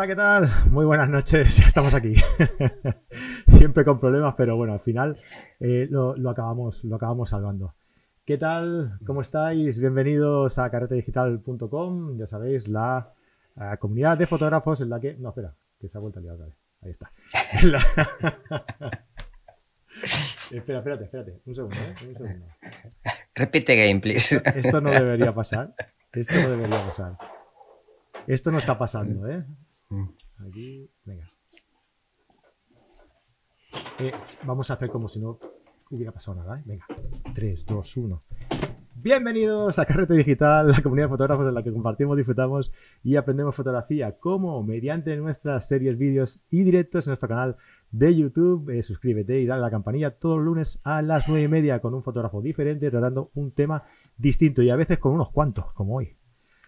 Hola, ¿qué tal? Muy buenas noches, ya estamos aquí. Siempre con problemas, pero bueno, al final eh, lo, acabamos, lo acabamos salvando. ¿Qué tal? ¿Cómo estáis? Bienvedidos a carretedigital.com, ya sabéis, la, comunidad de fotógrafos en la que... No, espera, que se ha vuelto a liar otra vez. Ahí está. espera, espérate, espérate. Un segundo, ¿eh? Un segundo. Repite game, please. Esto no debería pasar. Esto no debería pasar. Esto no está pasando, ¿eh? Venga. Eh, vamos a hacer como si no hubiera pasado nada, ¿eh? Venga. 3, 2, 1. Bienvenidos a Carrete Digital, la comunidad de fotógrafos en la que compartimos, disfrutamos y aprendemos fotografía, como mediante nuestras series, vídeos y directos en nuestro canal de YouTube. Eh, suscríbete y dale a la campanilla todos los lunes a las 9 y media con un fotógrafo diferente, tratando un tema distinto y a veces con unos cuantos, como hoy.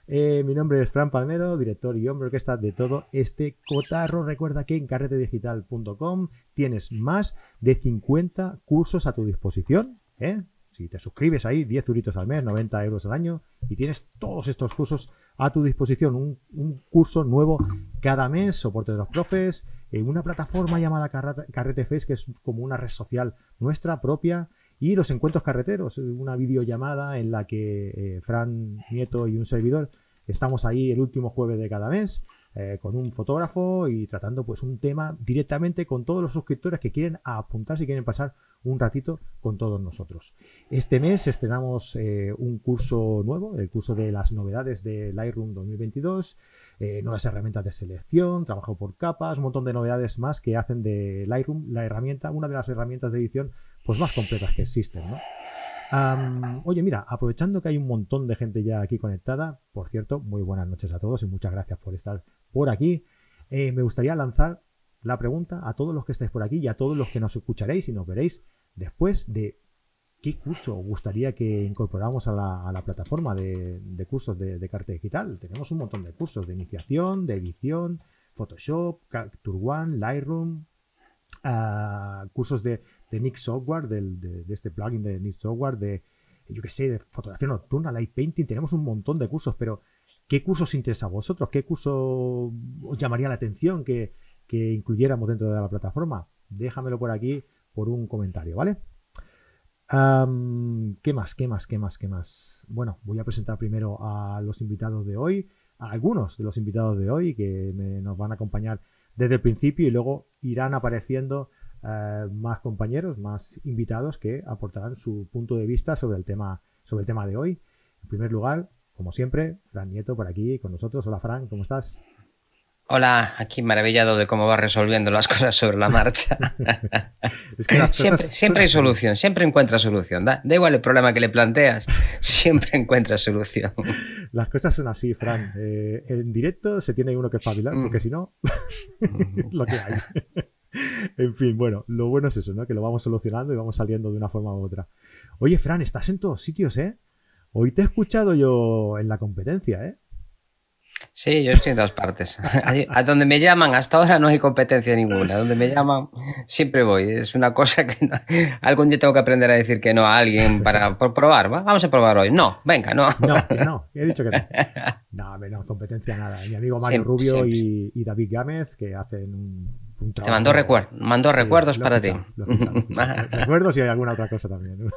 Eh, mi nombre es Fran Palmero, director y hombre orquesta de todo este cotarro. Recuerda que en carretedigital.com tienes más de 50 cursos a tu disposición. ¿eh? Si te suscribes ahí, 10 euritos al mes, 90 euros al año, y tienes todos estos cursos a tu disposición. Un, curso nuevo cada mes, soporte de los profes, en una plataforma llamada Carrete Face, que es como una red social nuestra propia y los encuentros carreteros, una videollamada en la que eh, Fran Nieto y un servidor estamos ahí el último jueves de cada mes eh, con un fotógrafo y tratando pues un tema directamente con todos los suscriptores que quieren apuntarse y quieren pasar un ratito con todos nosotros. Este mes estrenamos eh, un curso nuevo, el curso de las novedades de Lightroom 2022, nuevas herramientas de selección, trabajo por capas, un montón de novedades más que hacen de Lightroom la herramienta, una de las herramientas de edición pues más completas que existen, ¿no? oye, mira, aprovechando que hay un montón de gente ya aquí conectada, por cierto, muy buenas noches a todos y muchas gracias por estar por aquí. Eh, me gustaría lanzar la pregunta a todos los que estáis por aquí y a todos los que nos escucharéis y nos veréis después de qué curso os gustaría que incorporáramos a la, plataforma de, cursos de, de Carta Digital. Tenemos un montón de cursos de iniciación, de edición, Photoshop, Capture One, Lightroom, ah, cursos de, de Nick Software, de, este plugin de Nick Software, de, yo qué sé, de fotografía nocturna, light painting, tenemos un montón de cursos, pero ¿qué cursos os interesa a vosotros? ¿Qué curso os llamaría la atención que, incluyéramos dentro de la plataforma? Déjamelo por aquí por un comentario, ¿vale? ¿Qué más? ¿Qué más? ¿Qué más? ¿Qué más? Bueno, voy a presentar primero a los invitados de hoy, a algunos de los invitados de hoy que nos van a acompañar desde el principio y luego irán apareciendo eh, más compañeros, más invitados que aportarán su punto de vista sobre el tema, sobre el tema de hoy. En primer lugar, como siempre, Fran Nieto por aquí con nosotros. Hola Fran, ¿cómo estás? Hola, aquí maravillado de cómo va resolviendo las cosas sobre la marcha. siempre, hay solución, siempre encuentra solución. Da, igual el problema que le planteas, siempre encuentra solución. Las cosas son así, Fran. Eh, en directo se tiene uno que espabilar, porque mm. si no, lo que hay. En fin, bueno, lo bueno es eso, ¿no? Que lo vamos solucionando y vamos saliendo de una forma u otra. Oye, Fran, estás en todos sitios, ¿eh? Hoy te he escuchado yo en la competencia, ¿eh? Sí, yo estoy en todas partes. A donde me llaman, hasta ahora no hay competencia ninguna. A donde me llaman, siempre voy. Es una cosa que algún día tengo que aprender a decir que no a alguien para probar. Vamos a probar hoy. No, venga, no. No, no, he dicho que no. No, no, competencia nada. Mi amigo Mario Rubio y, y, David Gámez, que hacen un te mandó, recuerdos para ti. recuerdos y hay alguna otra cosa también.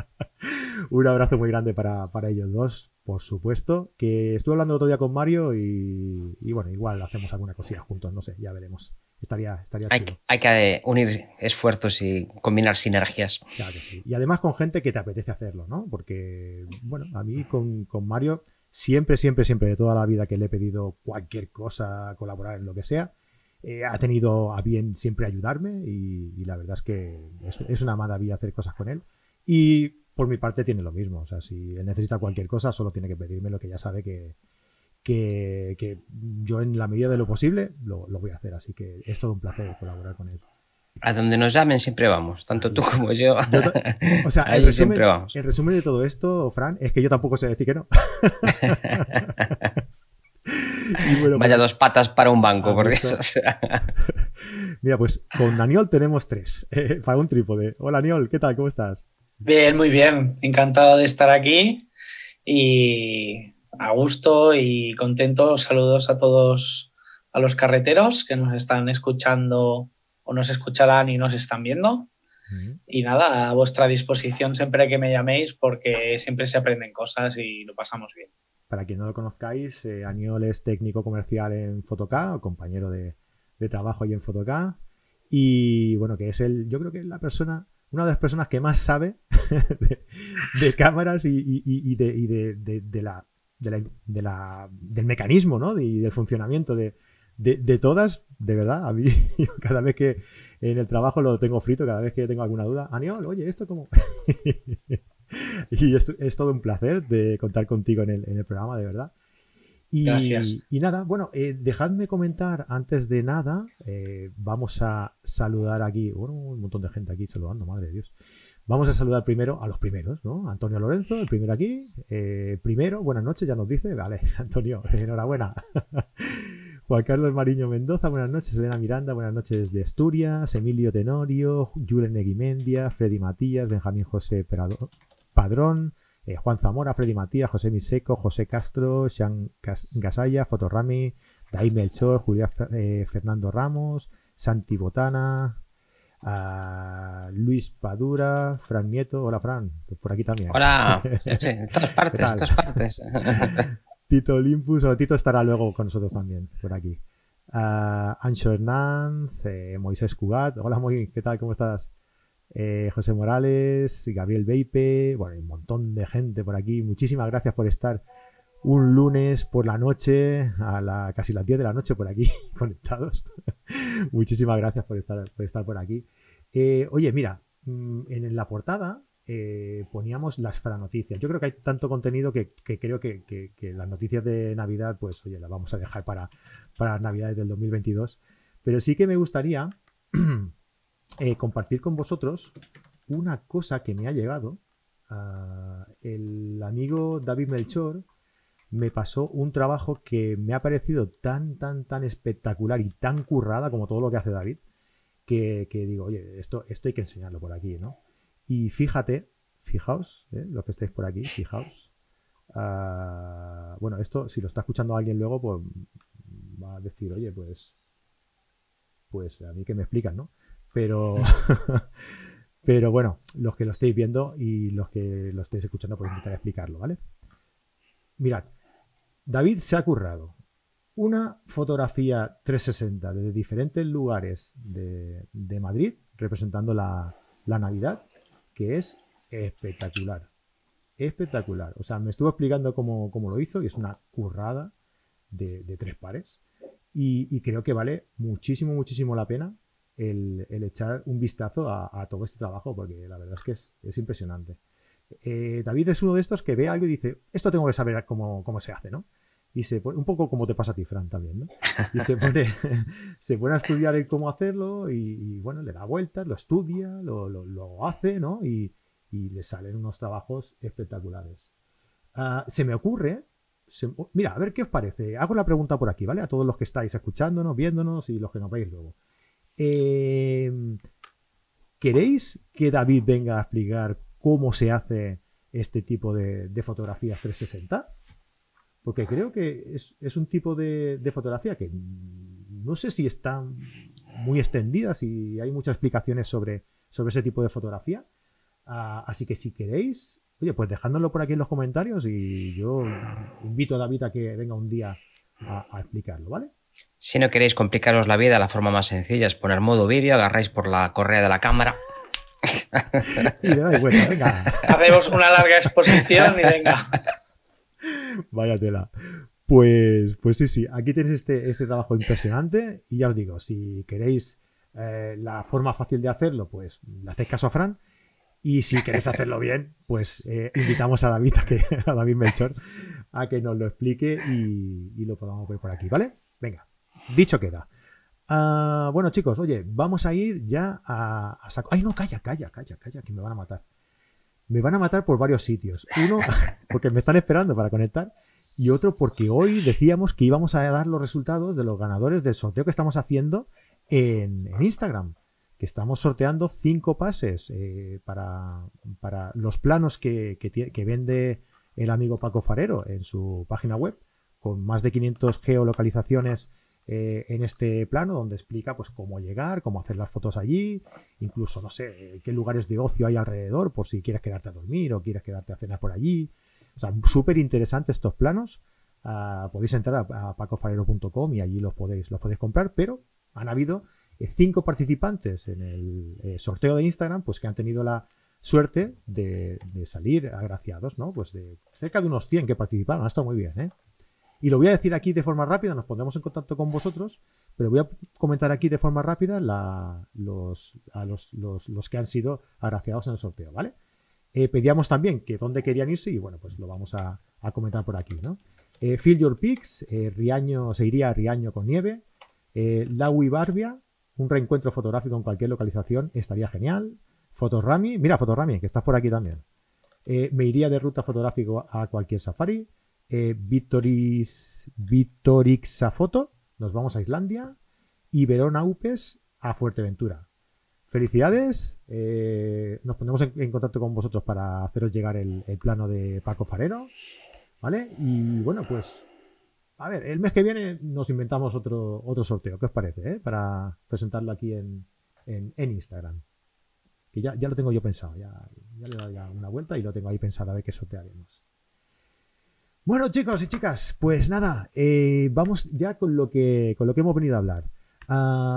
Un abrazo muy grande para, ellos dos, por supuesto. Que estuve hablando otro día con Mario y, bueno, igual hacemos alguna cosilla juntos, no sé, ya veremos. Estaría, estaría hay, hay, que unir esfuerzos y combinar sinergias. Claro que sí. Y además con gente que te apetece hacerlo, ¿no? Porque, bueno, a mí con, con Mario siempre, siempre, siempre de toda la vida que le he pedido cualquier cosa, colaborar en lo que sea, eh, ha tenido a bien siempre ayudarme y, la verdad es que es, una maravilla hacer cosas con él. Y por mi parte tiene lo mismo. O sea, si él necesita cualquier cosa, solo tiene que pedirme lo que ya sabe que, que, yo en la medida de lo posible lo, voy a hacer. Así que es todo un placer colaborar con él. A donde nos llamen siempre vamos, tanto tú como yo. o sea, el resumen, siempre vamos. el resumen de todo esto, Fran, es que yo tampoco sé decir que no. Vaya dos patas para un banco, por Dios. Mira, pues con Daniel tenemos tres eh, para un trípode. Hola, Aniol, ¿qué tal? ¿Cómo estás? Bien, muy bien. Encantado de estar aquí y a gusto y contento. Saludos a todos a los carreteros que nos están escuchando o nos escucharán y nos están viendo. Y nada, a vuestra disposición siempre que me llaméis porque siempre se aprenden cosas y lo pasamos bien. Para quien no lo conozcáis, eh, Aniol es técnico comercial en Fotoca, compañero de, trabajo ahí en Fotoca. Y bueno, que es el, yo creo que es la persona, una de las personas que más sabe de, cámaras y, de, la, del mecanismo, ¿no? Y del funcionamiento de, de, todas, de verdad, a mí cada vez que en el trabajo lo tengo frito, cada vez que tengo alguna duda, Aniol, oye, ¿esto cómo? y es, es, todo un placer de contar contigo en el, en el programa, de verdad. Y, Gracias. y nada, bueno, eh, dejadme comentar antes de nada, eh, vamos a saludar aquí, bueno, un montón de gente aquí saludando, madre de Dios. Vamos a saludar primero a los primeros, ¿no? Antonio Lorenzo, el primero aquí. Eh, primero, buenas noches, ya nos dice. Vale, Antonio, enhorabuena. Juan Carlos Mariño Mendoza, buenas noches. Elena Miranda, buenas noches de Asturias. Emilio Tenorio, Julen Neguimendia, Freddy Matías, Benjamín José Padrón, eh, Juan Zamora, Freddy Matías, José Miseco, José Castro, Sean Gasaya, Fotorami, Daí Melchor, Julián eh, Fernando Ramos, Santi Botana, Luis Padura, Fran Nieto. Hola, Fran, por aquí también. Hola, sí, en todas partes, en todas partes. Tito Olympus, o Tito estará luego con nosotros también, por aquí. Uh, Ancho Hernández, eh, Moisés Cugat, hola Moisés, ¿qué tal? ¿Cómo estás? Eh, José Morales, Gabriel Beipe, bueno, hay un montón de gente por aquí. Muchísimas gracias por estar un lunes por la noche, a la, casi las 10 de la noche por aquí, conectados. Muchísimas gracias por estar por, estar por aquí. Eh, oye, mira, mm, en la portada eh, poníamos las franoticias. Yo creo que hay tanto contenido que, creo que, las noticias de Navidad, pues oye, las vamos a dejar para, para las Navidades del 2022. Pero sí que me gustaría eh, compartir con vosotros una cosa que me ha llegado. Ah, el amigo David Melchor me pasó un trabajo que me ha parecido tan, tan, tan espectacular y tan currada como todo lo que hace David, que, que digo, oye, esto, esto hay que enseñarlo por aquí, ¿no? Y fíjate, fijaos, ¿eh? los que estáis por aquí, fijaos. Uh, bueno, esto, si lo está escuchando alguien luego, pues va a decir, oye, pues, pues a mí que me explican, ¿no? Pero, pero bueno, los que lo estéis viendo y los que lo estéis escuchando, pues intentar explicarlo, ¿vale? Mirad, David se ha currado una fotografía 360 desde diferentes lugares de, de Madrid, representando la, la Navidad, que es espectacular. Espectacular. O sea, me estuvo explicando cómo, lo hizo y es una currada de, tres pares. Y, creo que vale muchísimo, muchísimo la pena el, echar un vistazo a, todo este trabajo, porque la verdad es que es, impresionante. Eh, David es uno de estos que ve algo y dice, esto tengo que saber cómo, se hace, ¿no? Y se pone, un poco como te pasa a ti, Fran, también, ¿no? Y se pone, se pone a estudiar el cómo hacerlo y, bueno, le da vueltas, lo estudia, lo, lo, hace, ¿no? Y, y, le salen unos trabajos espectaculares. Ah, se me ocurre, mira, a ver qué os parece. Hago la pregunta por aquí, ¿vale? A todos los que estáis escuchándonos, viéndonos y los que nos veis luego. Eh, ¿Queréis que David venga a explicar cómo se hace este tipo de, de fotografías 360? Porque creo que es, un tipo de, fotografía que no sé si está muy extendida, si hay muchas explicaciones sobre, sobre ese tipo de fotografía. Ah, así que si queréis, oye, pues dejándolo por aquí en los comentarios y yo invito a David a que venga un día a, explicarlo, ¿vale? Si no queréis complicaros la vida, la forma más sencilla es poner modo vídeo, agarráis por la correa de la cámara. y vuelta, venga. Hacemos una larga exposición y venga. Vaya tela. Pues, pues sí, sí, aquí tenéis este, este trabajo impresionante y ya os digo, si queréis eh, la forma fácil de hacerlo, pues le hacéis caso a Fran y si queréis hacerlo bien, pues eh, invitamos a David, a, que, a David Melchor a que nos lo explique y, lo podamos ver por aquí, ¿vale? Venga, dicho queda. Ah, bueno chicos, oye, vamos a ir ya a, a saco... ¡Ay, no, calla, calla, calla, calla, que me van a matar! me van a matar por varios sitios. Uno, porque me están esperando para conectar. Y otro, porque hoy decíamos que íbamos a dar los resultados de los ganadores del sorteo que estamos haciendo en, Instagram. Que estamos sorteando cinco pases eh, para, para, los planos que, que, vende el amigo Paco Farero en su página web, con más de 500 geolocalizaciones eh, en este plano donde explica pues cómo llegar, cómo hacer las fotos allí, incluso, no sé, qué lugares de ocio hay alrededor por si quieres quedarte a dormir o quieres quedarte a cenar por allí. O sea, súper interesantes estos planos. Ah, podéis entrar a, pacofalero.com y allí los podéis, los podéis comprar, pero han habido eh, cinco participantes en el eh, sorteo de Instagram, pues que han tenido la suerte de, de, salir agraciados, ¿no? Pues de cerca de unos 100 que participaron, ha estado muy bien, ¿eh? Y lo voy a decir aquí de forma rápida, nos pondremos en contacto con vosotros, pero voy a comentar aquí de forma rápida los, a los, que han sido agraciados en el sorteo, ¿vale? Eh, pedíamos también que dónde querían irse y bueno, pues lo vamos a, comentar por aquí, ¿no? Eh, Your Peaks, eh, Riaño, se iría a Riaño con nieve, eh, Laui Barbia, un reencuentro fotográfico en cualquier localización estaría genial, Fotorami, mira Fotorami, que estás por aquí también, me iría de ruta fotográfico a cualquier safari, eh, Vitoris, Vitorixafoto, nos vamos a Islandia, y Verona Upes a Fuerteventura. Felicidades, eh, nos ponemos en, contacto con vosotros para haceros llegar el, plano de Paco Farero, ¿vale? Y bueno, pues, a ver, el mes que viene nos inventamos otro, otro sorteo, ¿qué os parece? Eh? Para presentarlo aquí en, Instagram. Que ya, ya, lo tengo yo pensado, ya, ya le dado una vuelta y lo tengo ahí pensado a ver qué sortearemos. Bueno, chicos y chicas, pues nada, eh, vamos ya con lo que con lo que hemos venido a hablar. Uh,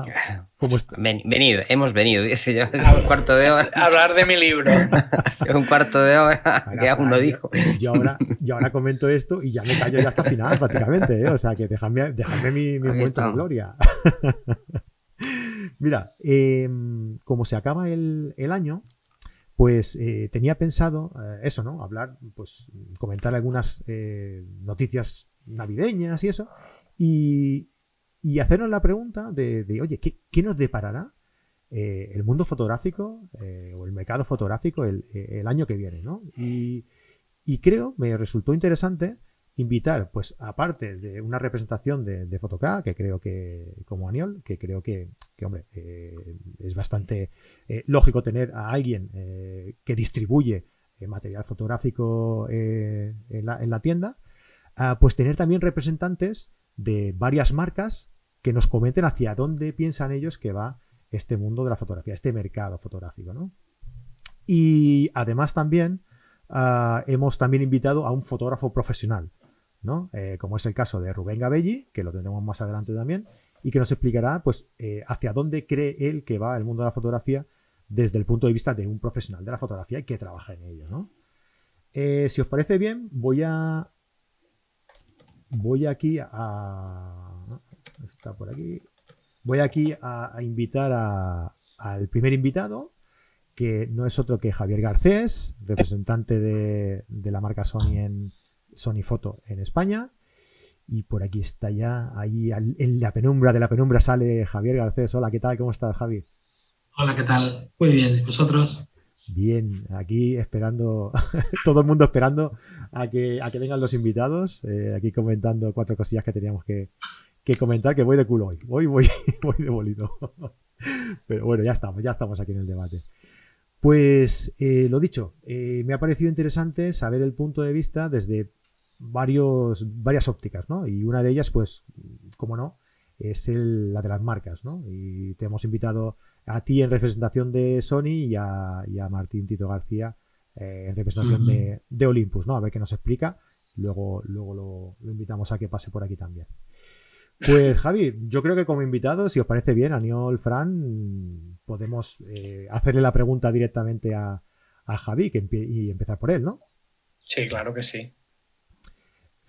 venido, hemos venido, dice yo, un cuarto de hora. Hablar de mi libro. un cuarto de hora, que aún no dijo. Yo ahora, yo ahora comento esto y ya me callo ya hasta final prácticamente, ¿eh? o sea que dejadme, mi, mi momento de gloria. Mira, em, como se acaba el, el año, pues eh, tenía pensado eh, eso, ¿no? Hablar, pues comentar algunas eh, noticias navideñas y eso, y, y, hacernos la pregunta de, oye, ¿qué, nos deparará el mundo fotográfico o el mercado fotográfico el, año que viene, ¿no? Y, y, creo, me resultó interesante invitar, pues aparte de una representación de, de que creo que, como Aniol, que creo que, hombre, eh, es bastante eh, lógico tener a alguien eh, que distribuye material fotográfico en la, tienda, pues tener también representantes de varias marcas que nos comenten hacia dónde piensan ellos que va este mundo de la fotografía, este mercado fotográfico, ¿no? Y además también hemos también invitado a un fotógrafo profesional, eh, como es el caso de Rubén Gabelli, que lo tendremos más adelante también, y que nos explicará pues, eh, hacia dónde cree él que va el mundo de la fotografía desde el punto de vista de un profesional de la fotografía y que trabaja en ello. Eh, si os parece bien, voy a. Voy aquí a. Está por aquí. Voy aquí a, invitar al primer invitado, que no es otro que Javier Garcés, representante de la marca Sony en, Sony Foto en España. Y por aquí está ya, ahí en la penumbra de la penumbra sale Javier Garcés. Hola, ¿qué tal? ¿Cómo estás, Javi? Hola, ¿qué tal? Muy bien, ¿vosotros? Bien, aquí esperando, todo el mundo esperando a que, a que vengan los invitados, eh, aquí comentando cuatro cosillas que teníamos que, comentar, que voy de culo hoy, voy, voy, voy de bolito. Pero bueno, ya estamos, ya estamos aquí en el debate. Pues eh, lo dicho, eh, me ha parecido interesante saber el punto de vista desde varios, varias ópticas, ¿no? Y una de ellas, pues, como no, es la de las marcas, ¿no? Y te hemos invitado a ti en representación de Sony y a, Martín Tito García eh, en representación de, Olympus, ¿no? A ver qué nos explica. Luego, luego lo, invitamos a que pase por aquí también. Pues Javi, yo creo que como invitado, si os parece bien, Aniol Fran, podemos eh, hacerle la pregunta directamente a, a Javi que y empezar por él, ¿no? Sí, claro que sí.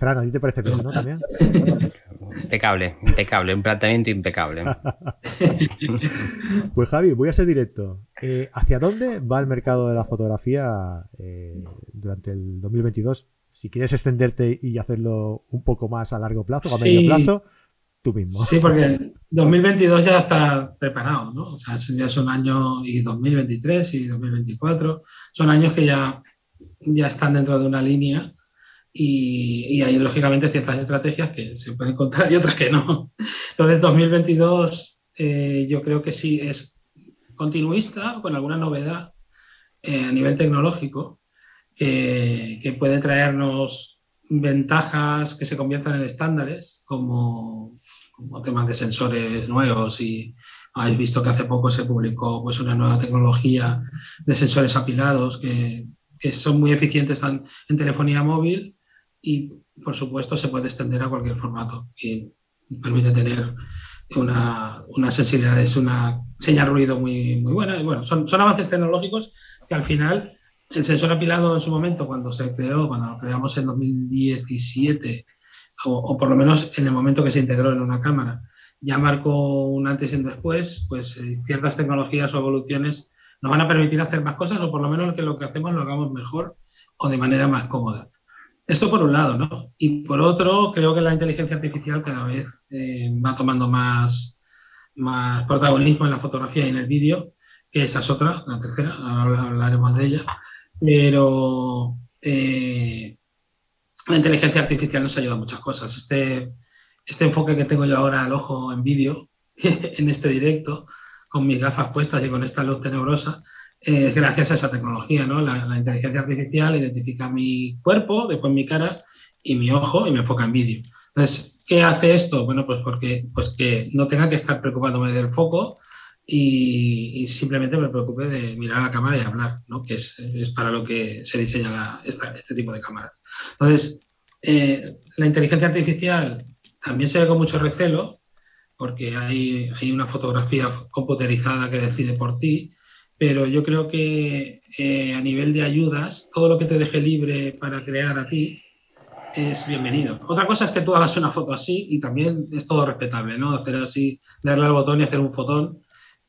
Fran, ¿a ti te parece bien, no? También. Impecable, impecable, un planteamiento impecable. pues Javi, voy a ser directo. Eh, ¿Hacia dónde va el mercado de la fotografía eh, durante el 2022? Si quieres extenderte y hacerlo un poco más a largo plazo o a medio plazo, tú mismo. Sí, porque 2022 ya está preparado, ¿no? O sea, ya son años, y 2023 y 2024, son años que ya, ya están dentro de una línea y, hay lógicamente ciertas estrategias que se pueden encontrar y otras que no. Entonces 2022 eh, yo creo que sí es continuista con alguna novedad eh, a nivel tecnológico que puede traernos ventajas que se conviertan en estándares como, temas de sensores nuevos y habéis visto que hace poco se publicó pues, una nueva tecnología de sensores apilados que, que son muy eficientes en, en telefonía móvil y por supuesto se puede extender a cualquier formato y permite tener una, una sensibilidad, es una señal ruido muy, muy buena. Y bueno, son, son avances tecnológicos que al final el sensor apilado en su momento, cuando se creó, cuando lo creamos en 2017, o, o, por lo menos en el momento que se integró en una cámara, ya marcó un antes y un después, pues eh, ciertas tecnologías o evoluciones nos van a permitir hacer más cosas o por lo menos que lo que hacemos lo hagamos mejor o de manera más cómoda. Esto por un lado, ¿no? Y por otro, creo que la inteligencia artificial cada vez eh, va tomando más, más protagonismo en la fotografía y en el vídeo, que esta es otra, la tercera, ahora hablaremos de ella, pero eh, la inteligencia artificial nos ayuda a muchas cosas. Este, este enfoque que tengo yo ahora al ojo en vídeo, en este directo, con mis gafas puestas y con esta luz tenebrosa, eh, gracias a esa tecnología, ¿no? La, inteligencia artificial identifica mi cuerpo, después mi cara y mi ojo y me enfoca en vídeo. Entonces, ¿qué hace esto? Bueno, pues porque pues que no tenga que estar preocupándome del foco y, simplemente me preocupe de mirar a la cámara y hablar, ¿no? Que es, para lo que se diseña la, este tipo de cámaras. Entonces, eh, la inteligencia artificial también se ve con mucho recelo porque hay, hay una fotografía computerizada que decide por ti, pero yo creo que eh, a nivel de ayudas, todo lo que te deje libre para crear a ti es bienvenido. Otra cosa es que tú hagas una foto así y también es todo respetable, ¿no? Hacer así, darle al botón y hacer un fotón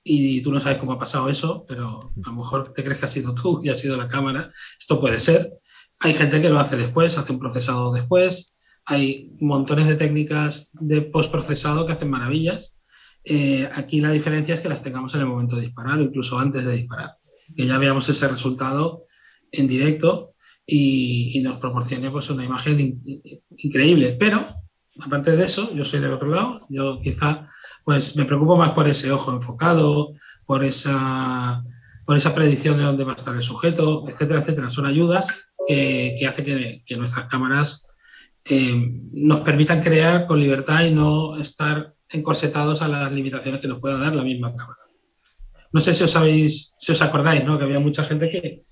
y tú no sabes cómo ha pasado eso, pero a lo mejor te crees que ha sido tú y ha sido la cámara. Esto puede ser. Hay gente que lo hace después, hace un procesado después. Hay montones de técnicas de postprocesado que hacen maravillas eh, aquí la diferencia es que las tengamos en el momento de disparar o incluso antes de disparar, que ya veamos ese resultado en directo y, nos proporcione pues, una imagen in, increíble. Pero, aparte de eso, yo soy del otro lado, yo quizá pues, me preocupo más por ese ojo enfocado, por esa, por esa predicción de dónde va a estar el sujeto, etcétera, etcétera. Son ayudas que, que hacen que, que, nuestras cámaras eh, nos permitan crear con libertad y no estar encorsetados a las limitaciones que nos pueda dar la misma cámara. No sé si os sabéis, si os acordáis, ¿no? Que había mucha gente que,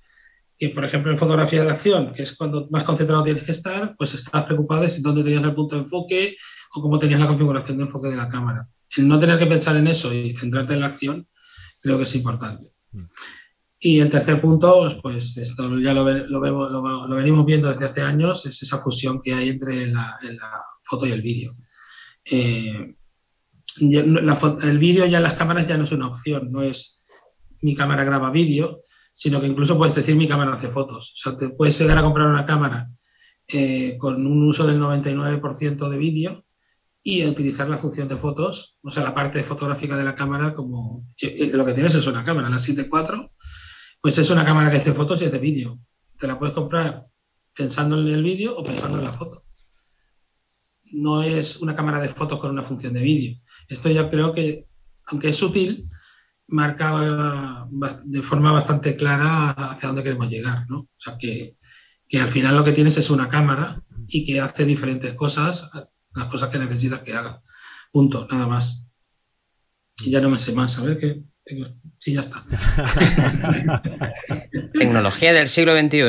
que, por ejemplo, en fotografía de acción, que es cuando más concentrado tienes que estar, pues estabas preocupado de si dónde tenías el punto de enfoque o cómo tenías la configuración de enfoque de la cámara. El no tener que pensar en eso y centrarte en la acción, creo que es importante. Mm. Y el tercer punto, pues esto ya lo, lo, vemos, lo, lo, venimos viendo desde hace años, es esa fusión que hay entre la, la foto y el vídeo. Eh, el vídeo ya en las cámaras ya no es una opción, no es mi cámara graba vídeo, sino que incluso puedes decir mi cámara hace fotos. O sea, te puedes llegar a comprar una cámara eh, con un uso del 99% de vídeo y utilizar la función de fotos, o sea, la parte fotográfica de la cámara como... Lo que tienes es una cámara, la 7.4, pues es una cámara que hace fotos y es de vídeo. Te la puedes comprar pensando en el vídeo o pensando en la foto. No es una cámara de fotos con una función de vídeo. Esto yo creo que, aunque es sutil, marca de forma bastante clara hacia dónde queremos llegar, ¿no? O sea, que, que al final lo que tienes es una cámara y que hace diferentes cosas, las cosas que necesitas que haga. Punto, nada más. Y ya no me sé más, a ver qué. Sí, ya está. Tecnología del siglo XXI.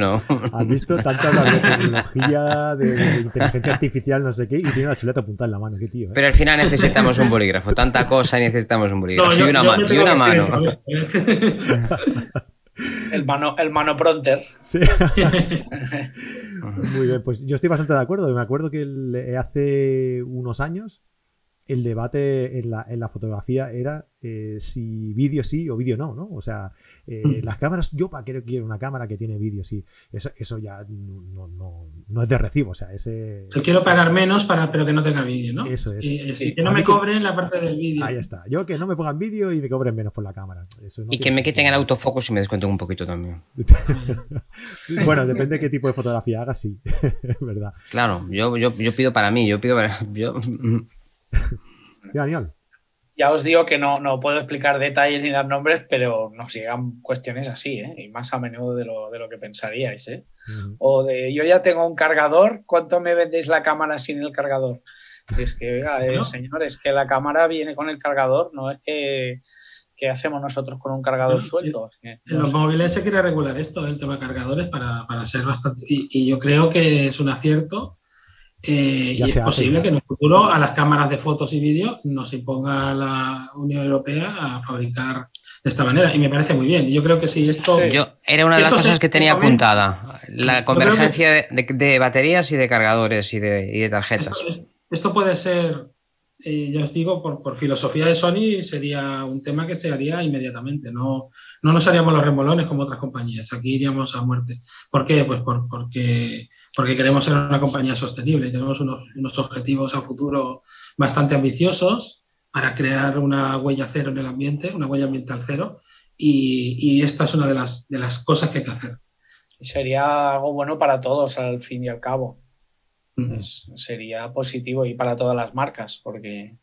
Has visto tanta de tecnología, de, de, inteligencia artificial, no sé qué, y tiene una chuleta apuntada en la mano, qué tío. ¿eh? Pero al final necesitamos un bolígrafo, tanta cosa y necesitamos un bolígrafo. No, yo, y una mano. Y una mano. El mano, el mano pronter. Sí. Muy bien, pues yo estoy bastante de acuerdo. Me acuerdo que hace unos años el debate en la, en la fotografía era eh, si vídeo sí o vídeo no, ¿no? O sea, eh, las cámaras, yo para qué quiero una cámara que tiene vídeo, sí. Eso, eso ya no, no, no, es de recibo, o sea, ese... Yo quiero pagar menos para, pero que no tenga vídeo, ¿no? Eso es. Y, sí. que no me cobren la parte del vídeo. Ahí está. Yo que no me pongan vídeo y me cobren menos por la cámara. Eso y que me quiten el autofocus y me descuenten un poquito también. bueno, depende de qué tipo de fotografía hagas, sí. ¿Verdad? Claro, yo, yo, yo pido para mí, yo pido para... Yo... Daniel. Ya os digo que no, no puedo explicar detalles ni dar nombres, pero nos llegan cuestiones así, ¿eh? y más a menudo de lo, de lo que pensaríais. ¿eh? Uh -huh. O de yo ya tengo un cargador, ¿cuánto me vendéis la cámara sin el cargador? Es que, oiga, eh, señor, es que la cámara viene con el cargador, no es que, que hacemos nosotros con un cargador suelto. en los móviles se quiere regular esto, el tema de cargadores, para, para ser bastante. Y, yo creo que es un acierto. Eh, y es posible que en el futuro a las cámaras de fotos y vídeo nos imponga la Unión Europea a fabricar de esta manera y me parece muy bien. Yo creo que sí, esto... Yo, era una de las cosas que tenía apuntada, la convergencia de, baterías y de cargadores y de, tarjetas. Esto, puede ser, eh, ya os digo, por, filosofía de Sony sería un tema que se haría inmediatamente, no, no nos haríamos los remolones como otras compañías, aquí iríamos a muerte. ¿Por qué? Pues porque, porque queremos ser una compañía sostenible y tenemos unos, unos objetivos a futuro bastante ambiciosos para crear una huella cero en el ambiente, una huella ambiental cero, y, esta es una de las, de las cosas que hay que hacer. Y sería algo bueno para todos al fin y al cabo. sería positivo y para todas las marcas, porque...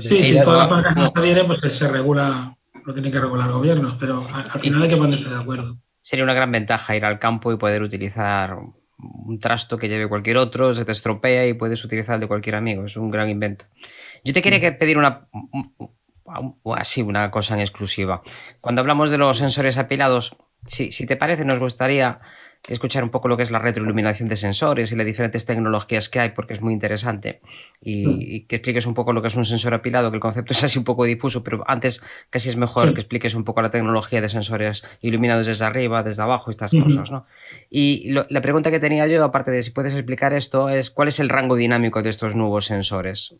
Sí, si todas las marcas no se adhieren, pues se regula, lo tienen que regular gobiernos, pero al, final hay que ponerse de acuerdo. Sería una gran ventaja ir al campo y poder utilizar un trasto que lleve cualquier otro, se te estropea y puedes utilizar el de cualquier amigo. Es un gran invento. Yo te quería pedir una, así, una cosa en exclusiva. Cuando hablamos de los sensores apilados, si, si te parece, nos gustaría escuchar un poco lo que es la retroiluminación de sensores y las diferentes tecnologías que hay, porque es muy interesante. Y, que expliques un poco lo que es un sensor apilado, que el concepto es así un poco difuso, pero antes casi es mejor que expliques un poco la tecnología de sensores iluminados desde arriba, desde abajo, estas cosas. ¿no? Y la pregunta que tenía yo, aparte de si puedes explicar esto, es cuál es el rango dinámico de estos nuevos sensores.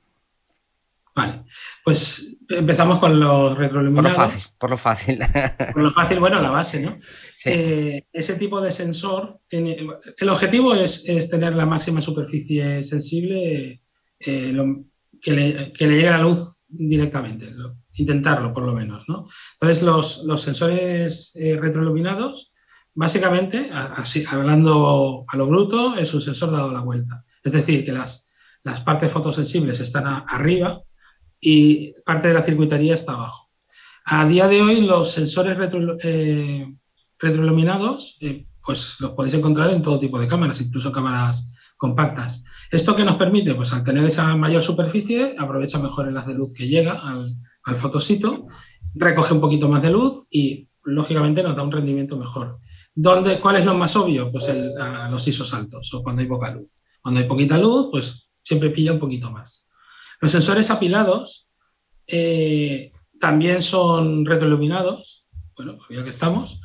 Vale, pues empezamos con los retroiluminados. Por lo fácil, por lo fácil. Por lo fácil, bueno, la base, ¿no? Eh, ese tipo de sensor, tiene, el objetivo es, tener la máxima superficie sensible eh, que, le, llegue la luz directamente, intentarlo por lo menos, ¿no? Entonces, los, sensores eh, retroiluminados, básicamente, así, hablando a lo bruto, es un sensor dado la vuelta. Es decir, que las, las partes fotosensibles están arriba y parte de la circuitería está abajo. A día de hoy los sensores eh, retroiluminados eh, pues los podéis encontrar en todo tipo de cámaras, incluso cámaras compactas. ¿Esto que nos permite? Pues al tener esa mayor superficie aprovecha mejor el haz de luz que llega al, al fotosito, recoge un poquito más de luz y lógicamente nos da un rendimiento mejor. ¿Dónde, ¿Cuál es lo más obvio? Pues los ISOs altos o cuando hay poca luz. Cuando hay poquita luz, pues siempre pilla un poquito más. Los sensores apilados eh, también son retroiluminados, bueno, ya que estamos,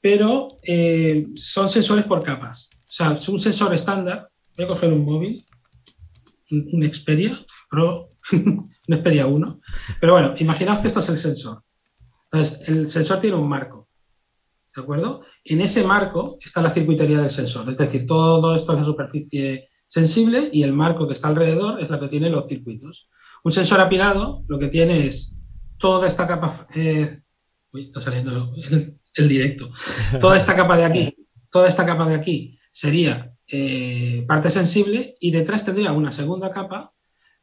pero eh, son sensores por capas. O sea, es un sensor estándar. Voy a coger un móvil, un, Xperia Pro, un Xperia 1. Pero bueno, imaginaos que esto es el sensor. Entonces, el sensor tiene un marco. ¿De acuerdo? En ese marco está la circuitería del sensor. Es decir, todo esto es la superficie sensible y el marco que está alrededor es la que tiene los circuitos. Un sensor apilado lo que tiene es toda esta capa, eh, uy, está saliendo el, directo, toda esta capa de aquí, toda esta capa de aquí sería eh, parte sensible y detrás tendría una segunda capa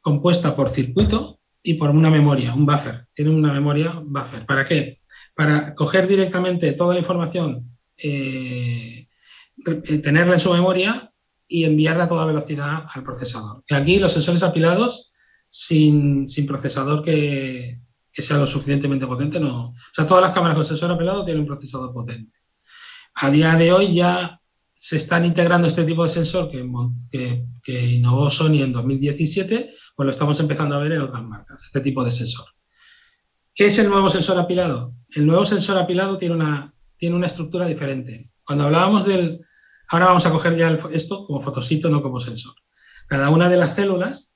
compuesta por circuito y por una memoria, un buffer. Tiene una memoria buffer. ¿Para qué? Para coger directamente toda la información, eh, tenerla en su memoria y enviarla a toda velocidad al procesador. Que aquí los sensores apilados sin, procesador que, sea lo suficientemente potente, no. O sea, todas las cámaras con sensor apilado tienen un procesador potente. A día de hoy ya se están integrando este tipo de sensor que, que, innovó Sony en 2017, pues lo estamos empezando a ver en otras marcas, este tipo de sensor. ¿Qué es el nuevo sensor apilado? El nuevo sensor apilado tiene una, tiene una estructura diferente. Cuando hablábamos del, Ahora vamos a coger ya esto como fotosito, no como sensor. Cada una de las células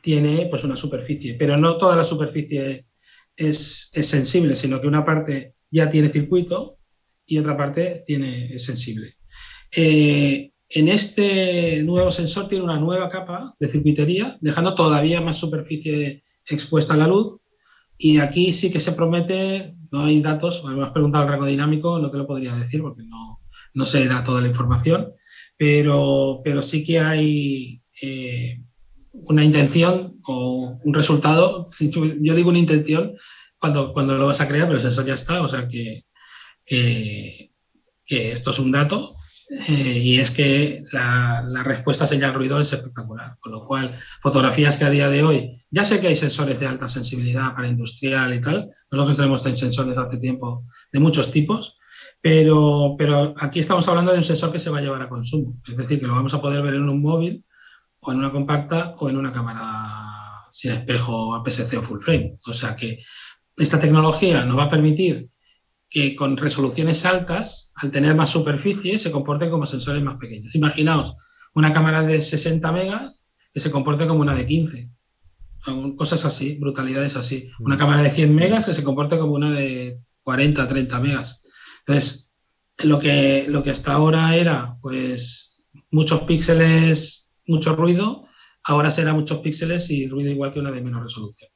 tiene pues, una superficie, pero no toda la superficie es, sensible, sino que una parte ya tiene circuito y otra parte tiene, es sensible. Eh, en este nuevo sensor tiene una nueva capa de circuitería, dejando todavía más superficie expuesta a la luz. Y aquí sí que se promete, no hay datos, me has preguntado el rango dinámico, no te lo podría decir porque no, no se da toda la información, pero, pero sí que hay eh, una intención o un resultado. Yo digo una intención cuando, cuando lo vas a crear, pero sensor ya está, o sea que, que, esto es un dato eh, y es que la, respuesta señal-ruido es espectacular. Con lo cual, fotografías que a día de hoy, ya sé que hay sensores de alta sensibilidad para industrial y tal, nosotros tenemos sensores hace tiempo de muchos tipos, pero, pero aquí estamos hablando de un sensor que se va a llevar a consumo, es decir, que lo vamos a poder ver en un móvil o en una compacta o en una cámara sin espejo APS-C o full frame. O sea que esta tecnología nos va a permitir que con resoluciones altas, al tener más superficie, se comporten como sensores más pequeños. Imaginaos una cámara de 60 megas que se comporte como una de 15. Cosas así, brutalidades así. Una cámara de 100 megas que se comporte como una de 40, 30 megas. Entonces, lo que, lo que hasta ahora era, pues, muchos píxeles, mucho ruido, ahora será muchos píxeles y ruido igual que una de menos resolución.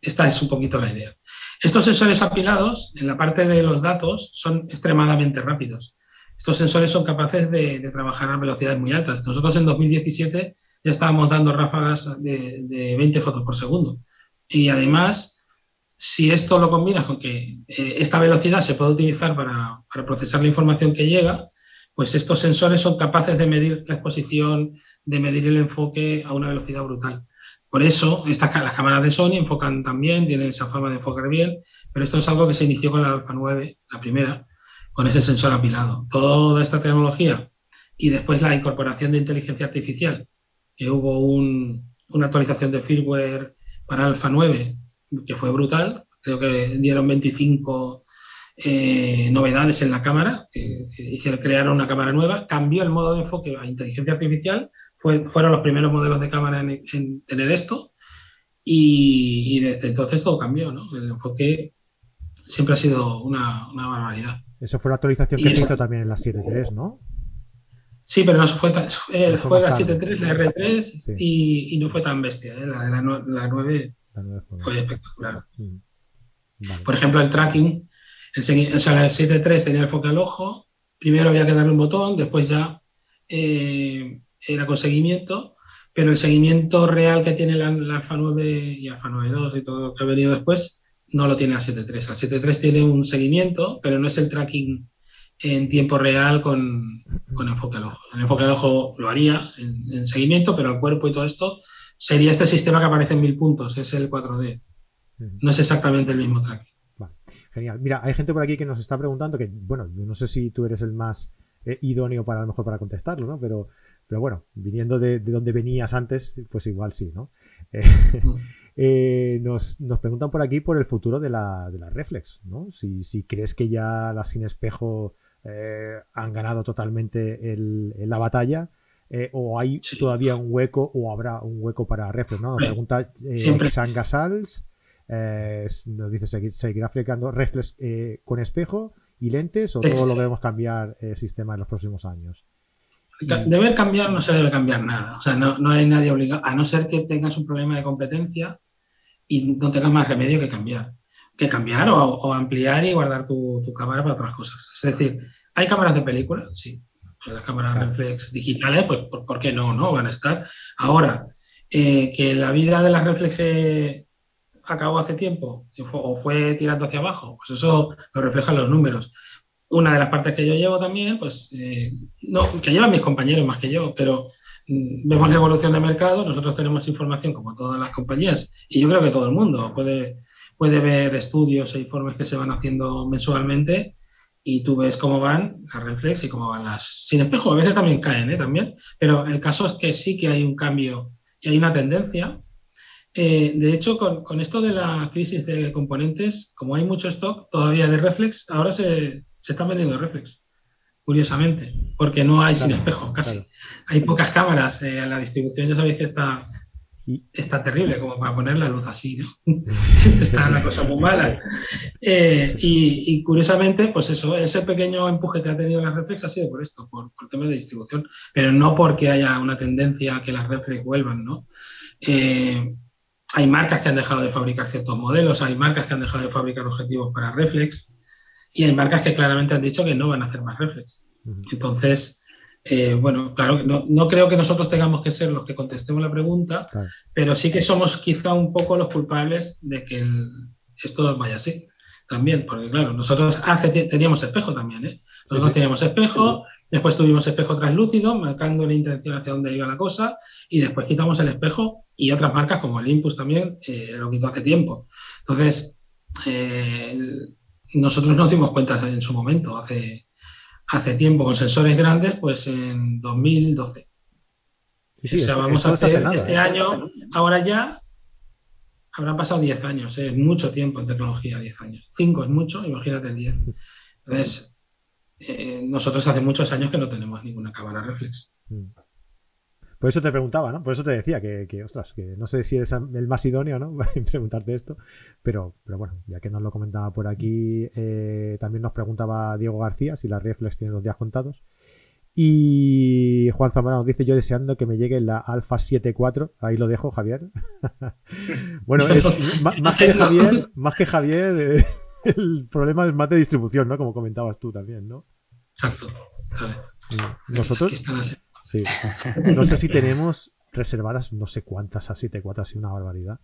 Esta es un poquito la idea. Estos sensores apilados, en la parte de los datos, son extremadamente rápidos. Estos sensores son capaces de, trabajar a velocidades muy altas. Nosotros en 2017 ya estábamos dando ráfagas de, 20 fotos por segundo. Y además, si esto lo combinas con que eh, esta velocidad se puede utilizar para, procesar la información que llega, pues estos sensores son capaces de medir la exposición, de medir el enfoque a una velocidad brutal. Por eso, estas, las cámaras de Sony enfocan también, tienen esa fama de enfocar bien, pero esto es algo que se inició con la Alpha 9, la primera, con ese sensor apilado. Toda esta tecnología y después la incorporación de inteligencia artificial, que hubo una actualización de firmware para Alpha 9 que fue brutal, creo que dieron 25 eh, novedades en la cámara, que, hicieron, crearon una cámara nueva, cambió el modo de enfoque a inteligencia artificial fueron los primeros modelos de cámara en, tener esto y, desde entonces todo cambió, ¿no? El enfoque siempre ha sido una, barbaridad. Eso fue la actualización que se hizo también en la 7.3, ¿no? Sí, pero no fue, fue, fue la 7.3, la R3 y, no fue tan bestia. ¿eh? La, la, 9, fue, espectacular. Mm. Por ejemplo, el tracking, el, o sea, la 7.3 tenía el enfoque al ojo, primero había que darle un botón, después ya eh, era con seguimiento, pero el seguimiento real que tiene la, Alfa 9 y Alfa 9.2 y todo lo que ha venido después no lo tiene la 7.3. La 7.3 tiene un seguimiento, pero no es el tracking en tiempo real con, enfoque al ojo. El enfoque al ojo lo haría en, seguimiento, pero el cuerpo y todo esto sería este sistema que aparece en mil puntos, es el 4D. No es exactamente el mismo tracking. Genial. Mira, hay gente por aquí que nos está preguntando que, bueno, yo no sé si tú eres el más eh, idóneo para a lo mejor para contestarlo, ¿no? Pero pero bueno, viniendo de, donde venías antes, pues igual sí, ¿no? Eh, mm. eh, nos, preguntan por aquí por el futuro de la, de la Reflex, ¿no? Si, crees que ya las sin espejo han ganado totalmente el, la batalla. O hay todavía un hueco o habrá un hueco para Reflex, ¿no? Nos pregunta Sangasals, nos dice, ¿seguirá aplicando Reflex con espejo y lentes o todo lo debemos cambiar el sistema en los próximos años? Debe cambiar, no se debe cambiar nada. O sea, no, hay nadie obligado, a no ser que tengas un problema de competencia y no tengas más remedio que cambiar. Que cambiar o, ampliar y guardar tu, cámara para otras cosas. Es decir, ¿hay cámaras de película? Sí. Las cámaras reflex digitales, pues ¿por, qué no? no? Van a estar. Ahora, eh, que la vida de las reflex acabó hace tiempo o fue tirando hacia abajo, pues eso lo reflejan los números una de las partes que yo llevo también, pues, eh, no, que llevan mis compañeros más que yo, pero mm, vemos la evolución de mercado, nosotros tenemos información como todas las compañías, y yo creo que todo el mundo puede, puede ver estudios e informes que se van haciendo mensualmente y tú ves cómo van las reflex y cómo van las sin espejo. A veces también caen, ¿eh? También. Pero el caso es que sí que hay un cambio y hay una tendencia. Eh, de hecho, con, con, esto de la crisis de componentes, como hay mucho stock todavía de reflex, ahora se, se están vendiendo reflex, curiosamente, porque no hay sin espejo casi. Hay pocas cámaras, eh, la distribución ya sabéis que está, está terrible como para poner la luz así, ¿no? está la cosa muy mala. Eh, y, curiosamente, pues eso, ese pequeño empuje que ha tenido la reflex ha sido por esto, por, por temas de distribución, pero no porque haya una tendencia a que las reflex vuelvan, ¿no? Eh, hay marcas que han dejado de fabricar ciertos modelos, hay marcas que han dejado de fabricar objetivos para reflex. Y hay marcas que claramente han dicho que no van a hacer más reflex. Entonces, eh, bueno, claro, no, no, creo que nosotros tengamos que ser los que contestemos la pregunta, pero sí que somos quizá un poco los culpables de que esto vaya así. También, porque claro, nosotros hace, teníamos espejo también, ¿eh? Nosotros teníamos espejo, Después tuvimos espejo translúcido, marcando la intención hacia dónde iba la cosa, y después quitamos el espejo y otras marcas como Olympus también eh, lo quitó hace tiempo. Entonces, eh, nosotros nos dimos cuenta en su momento, hace, hace tiempo, con sensores grandes, pues en 2012. Sí, o sea, vamos a hacer este año, ahora ya, habrán pasado 10 años, es mucho tiempo en tecnología, 10 años. 5 es mucho, imagínate 10. Entonces, eh, nosotros hace muchos años que no tenemos ninguna cámara reflex. Mm. Por eso te preguntaba, ¿no? Por eso te decía que, ostras, que no sé si eres el más idóneo, ¿no? preguntarte esto, pero, pero bueno, ya que nos lo comentaba por aquí, eh, también nos preguntaba Diego García si la reflex tiene los días contados. Y Juan Zamora nos dice yo deseando que me llegue la Alpha 7.4. Ahí lo dejo, Javier. bueno, es, más, que Javier, más que Javier, eh, el problema es más de distribución, ¿no? Como comentabas tú también, ¿no? Exacto. Nosotros. Sí. No sé si tenemos reservadas no sé cuántas a 7.4, así una barbaridad.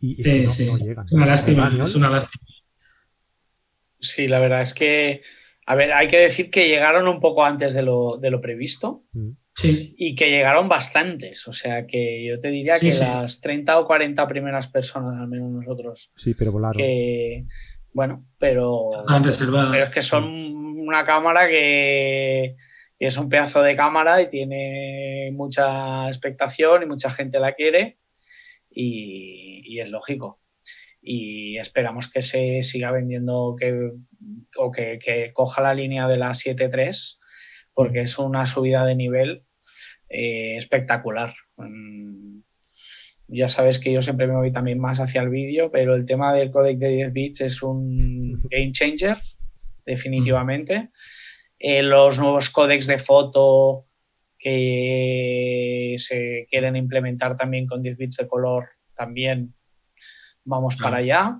Y, no, llegan. Es una lástima, es una lástima. Sí, la verdad es que a ver, hay que decir que llegaron un poco antes de lo, previsto. Mm. Sí. Y que llegaron bastantes. O sea que yo te diría que las 30 o 40 primeras personas, al menos nosotros. Sí, pero volaron. Que, bueno, pero. Están reservadas. Pero es que son una cámara que, es un pedazo de cámara y tiene mucha expectación y mucha gente la quiere. y es lógico y esperamos que se siga vendiendo que, o que, coja la línea de la 7.3 porque es una subida de nivel eh, espectacular. Mm, ya sabes que yo siempre me voy también más hacia el vídeo, pero el tema del codec de 10 bits es un game changer, definitivamente. Eh, los nuevos códecs de foto que se quieren implementar también con 10 bits de color también vamos para allá.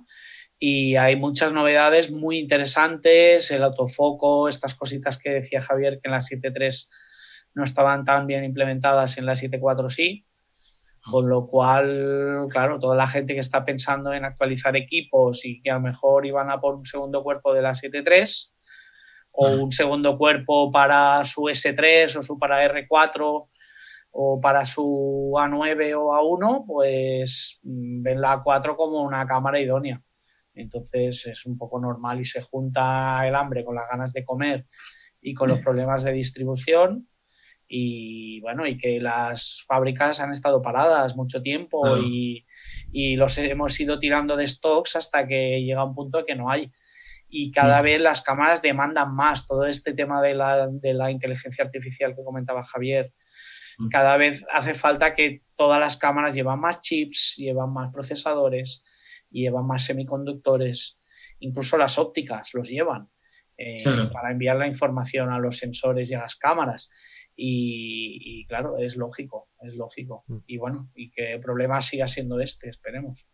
Y hay muchas novedades muy interesantes, el autofoco, estas cositas que decía Javier que en la 7.3 no estaban tan bien implementadas, en la 7.4 sí. Con lo cual, claro, toda la gente que está pensando en actualizar equipos y que a lo mejor iban a por un segundo cuerpo de la 7.3 o un segundo cuerpo para su S3 o su para R4 o para su A9 o A1, pues mm, ven la A4 como una cámara idónea. Entonces es un poco normal y se junta el hambre con las ganas de comer y con los problemas de distribución y bueno, y que las fábricas han estado paradas mucho tiempo y, y, los hemos ido tirando de stocks hasta que llega un punto que no hay. Y cada mm. vez las cámaras demandan más todo este tema de la, de la inteligencia artificial que comentaba Javier, Mm. Cada vez hace falta que todas las cámaras llevan más chips, llevan más procesadores, llevan más semiconductores, incluso las ópticas los llevan eh, para enviar la información a los sensores y a las cámaras. Y, claro, es lógico, es lógico. Mm. Y bueno, y que el problema siga siendo este, esperemos.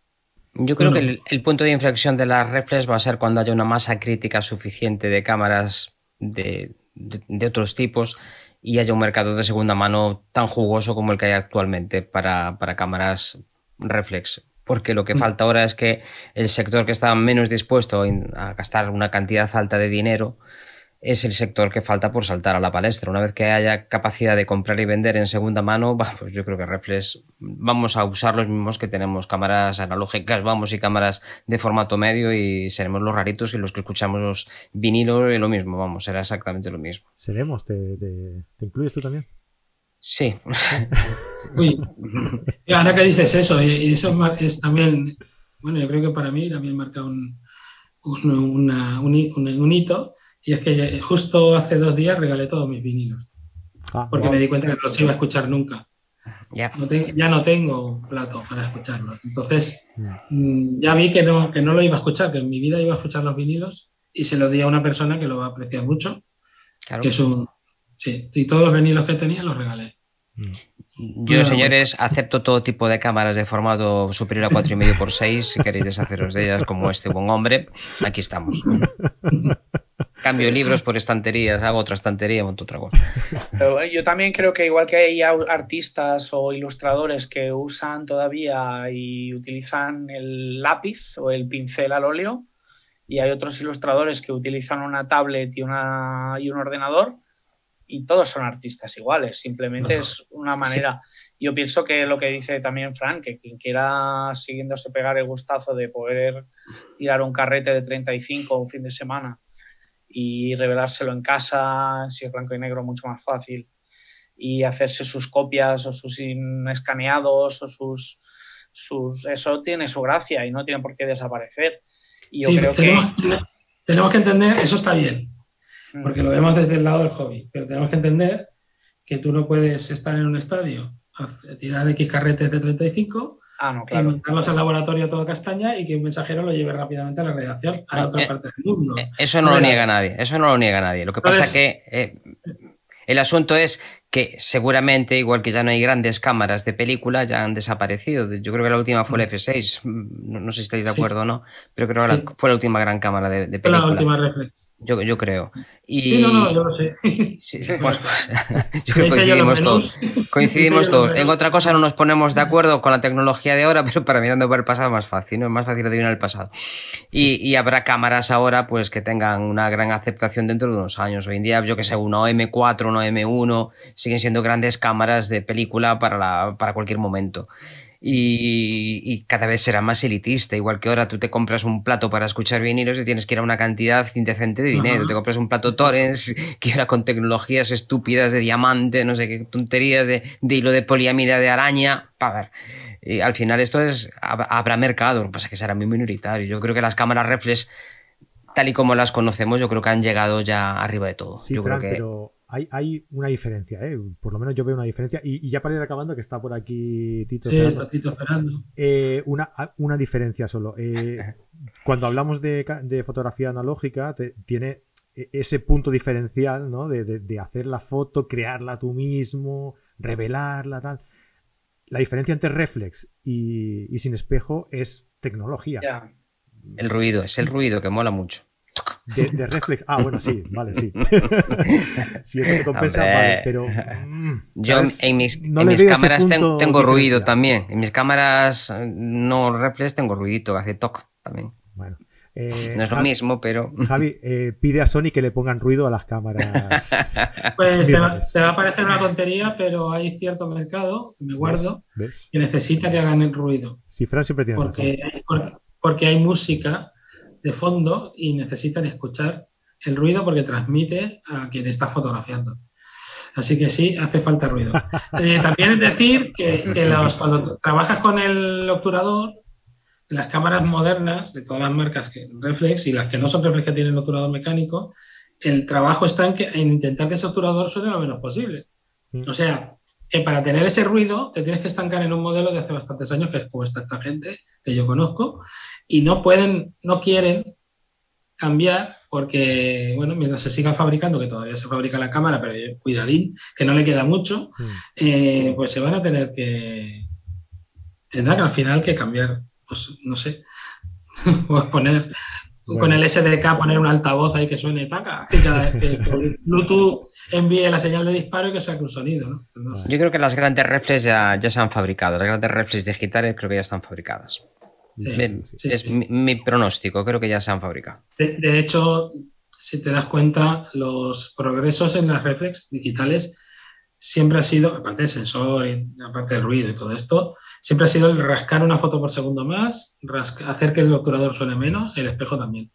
Yo creo que el, punto de inflexión de las reflex va a ser cuando haya una masa crítica suficiente de cámaras de, de otros tipos y haya un mercado de segunda mano tan jugoso como el que hay actualmente para, cámaras reflex. Porque lo que mm. falta ahora es que el sector que está menos dispuesto a gastar una cantidad alta de dinero es el sector que falta por saltar a la palestra. Una vez que haya capacidad de comprar y vender en segunda mano, pues yo creo que Reflex vamos a usar los mismos que tenemos cámaras analógicas, vamos, y cámaras de formato medio y seremos los raritos y los que escuchamos vinilo y lo mismo, vamos, será exactamente lo mismo. Seremos, ¿te, incluyes tú también? Sí. ahora que dices eso, y eso es también, bueno, yo creo que para mí también marca un, un hito y es que justo hace dos días regalé todos mis vinilos. Ah, porque me di cuenta que no los iba a escuchar nunca. ya no tengo plato para escucharlos. Entonces, mm, ya vi que no, que no lo iba a escuchar, que en mi vida iba a escuchar los vinilos y se los di a una persona que lo va a apreciar mucho. Que es un. Sí, y todos los vinilos que tenía los regalé. Mm. Yo, señores, acepto todo tipo de cámaras de formato superior a 4,5 x 6 Si queréis deshaceros de ellas como este buen hombre, aquí estamos. Cambio libros por estanterías, hago otra estantería, monto otra cosa. yo también creo que igual que hay artistas o ilustradores que usan todavía y utilizan el lápiz o el pincel al óleo, y hay otros ilustradores que utilizan una tablet y, una, y un ordenador, y todos son artistas iguales, simplemente es una manera. Yo pienso que lo que dice también Frank, que quien quiera siguiéndose pegar el gustazo de poder tirar un carrete de 35 un fin de semana y revelárselo en casa, si es blanco y negro, mucho más fácil, y hacerse sus copias o sus escaneados o sus, sus... Eso tiene su gracia y no tiene por qué desaparecer. Y yo creo tenemos, que... Tenemos que entender, eso está bien, mm. porque lo vemos desde el lado del hobby, pero tenemos que entender que tú no puedes estar en un estadio a tirar X carretes de 35 Ah, no, claro. montarlos al laboratorio todo castaña y que un mensajero lo lleve rápidamente a la redacción a otra eh, parte del mundo. Eh, eso no lo niega nadie, eso no lo niega nadie. Lo que pasa es que eh, el asunto es que seguramente, igual que ya no hay grandes cámaras de película, ya han desaparecido. Yo creo que la última fue la mm. F6, no, sé si estáis de acuerdo o no, pero creo que fue la última gran cámara de, de película. La última reflex. Yo, yo creo. Y, sí, no, no, yo lo sé. Pues, yo creo que coincidimos todos. Coincidimos todos. En otra cosa no nos ponemos de acuerdo con la tecnología de ahora, pero para mirando por el pasado es más fácil, ¿no? Es más fácil adivinar el pasado. Y, y, habrá cámaras ahora pues que tengan una gran aceptación dentro de unos años. Hoy en día, yo que sé, una M4, una M1, siguen siendo grandes cámaras de película para, la, para cualquier momento y, cada vez será más elitista. Igual que ahora tú te compras un plato para escuchar vinilos y tienes que ir a una cantidad indecente de dinero. Te compras un plato Torrens que ahora con tecnologías estúpidas de diamante, no sé qué tonterías de, hilo de poliamida de araña. Para ver. Y al final esto es habrá mercado, lo que pasa es que será muy minoritario. Yo creo que las cámaras reflex, tal y como las conocemos, yo creo que han llegado ya arriba de todo. Sí, yo creo que... pero hay, una diferencia, ¿eh? por lo menos yo veo una diferencia. Y, ya para ir acabando, que está por aquí Tito. Sí, esperando, está Tito esperando. Eh, una, una, diferencia solo. Eh, cuando hablamos de, fotografía analógica, tiene e, ese punto diferencial, ¿no? De, hacer la foto, crearla tú mismo, revelarla, tal. La diferencia entre reflex y, sin espejo es tecnología. El ruido, es el ruido que mola mucho. De, reflex. Ah, bueno, sí, vale, sí. si eso te compensa, vale, pero. Mm, Yo en mis, cámaras tengo, ruido también. En mis cámaras no reflex tengo ruidito, hace toc también. Bueno. Eh, no es lo mismo, pero. Javi, eh, pide a Sony que le pongan ruido a las cámaras. Pues te va, a parecer una tontería, pero hay cierto mercado, me guardo, que necesita que hagan el ruido. Sí, Fran siempre tiene porque, porque, porque hay música de fondo y necesitan escuchar el ruido porque transmite a quien está fotografiando. Así que sí, hace falta ruido. Eh, también es decir que, cuando trabajas con el obturador, las cámaras modernas de todas las marcas que reflex y las que no son reflex que tienen obturador mecánico, el trabajo está en, que, en intentar que ese obturador suene lo menos posible. Mm. O sea, que para tener ese ruido te tienes que estancar en un modelo de hace bastantes años, que es como está esta gente, que yo conozco, y no pueden, no quieren cambiar porque, bueno, mientras se siga fabricando, que todavía se fabrica la cámara, pero cuidadín, que no le queda mucho, mm. eh, pues se van a tener que, tendrán al final que cambiar, pues no sé, pues poner con el SDK poner un altavoz ahí que suene taca, cada vez que Bluetooth envíe la señal de disparo y que saque un sonido. ¿no? Yo creo que las grandes reflex ya, ya, se han fabricado, las grandes reflex digitales creo que ya están fabricadas. es mi, pronóstico, creo que ya se han fabricado. De, hecho, si te das cuenta, los progresos en las reflex digitales siempre ha sido, aparte del sensor y aparte del ruido y todo esto, siempre ha sido el rascar una foto por segundo más, hacer que el obturador suene menos, el espejo también.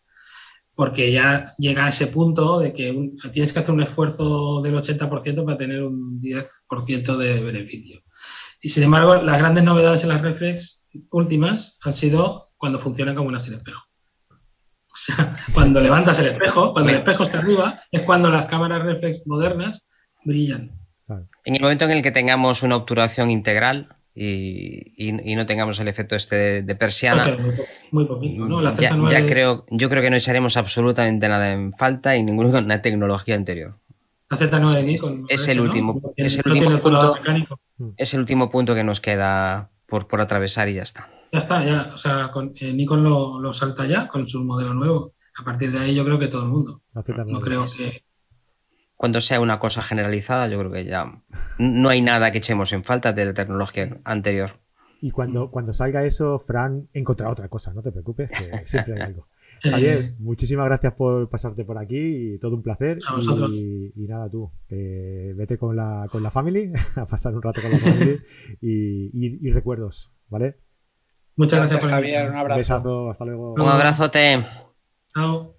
Porque ya llega a ese punto de que tienes que hacer un esfuerzo del 80% para tener un 10% de beneficio. Y sin embargo, las grandes novedades en las reflex últimas han sido cuando funcionan como una sin espejo. O sea, cuando levantas el espejo, cuando el espejo está arriba, es cuando las cámaras reflex modernas brillan. En el momento en el que tengamos una obturación integral, y, no tengamos el efecto este de, persiana. muy, poquito, ¿no? ya, creo, yo creo que no echaremos absolutamente nada en falta y ninguna tecnología anterior. La Z9 Nikon. Es, el último, es, el último punto, es el último punto que nos queda por, por atravesar y ya está. Ya está, ya. O sea, con, eh, Nikon lo, lo, salta ya con su modelo nuevo. A partir de ahí yo creo que todo el mundo. No creo que cuando sea una cosa generalizada, yo creo que ya no hay nada que echemos en falta de la tecnología anterior. Y cuando, cuando salga eso, Fran encontrará otra cosa, no te preocupes, que siempre hay algo. Javier, muchísimas gracias por pasarte por aquí y todo un placer. A vosotros. Y, y nada, tú, vete con la, con la family, a pasar un rato con la family y, y- y recuerdos, ¿vale? Muchas gracias por Javier, un abrazo. Un besazo, hasta luego. Un abrazote. Chao.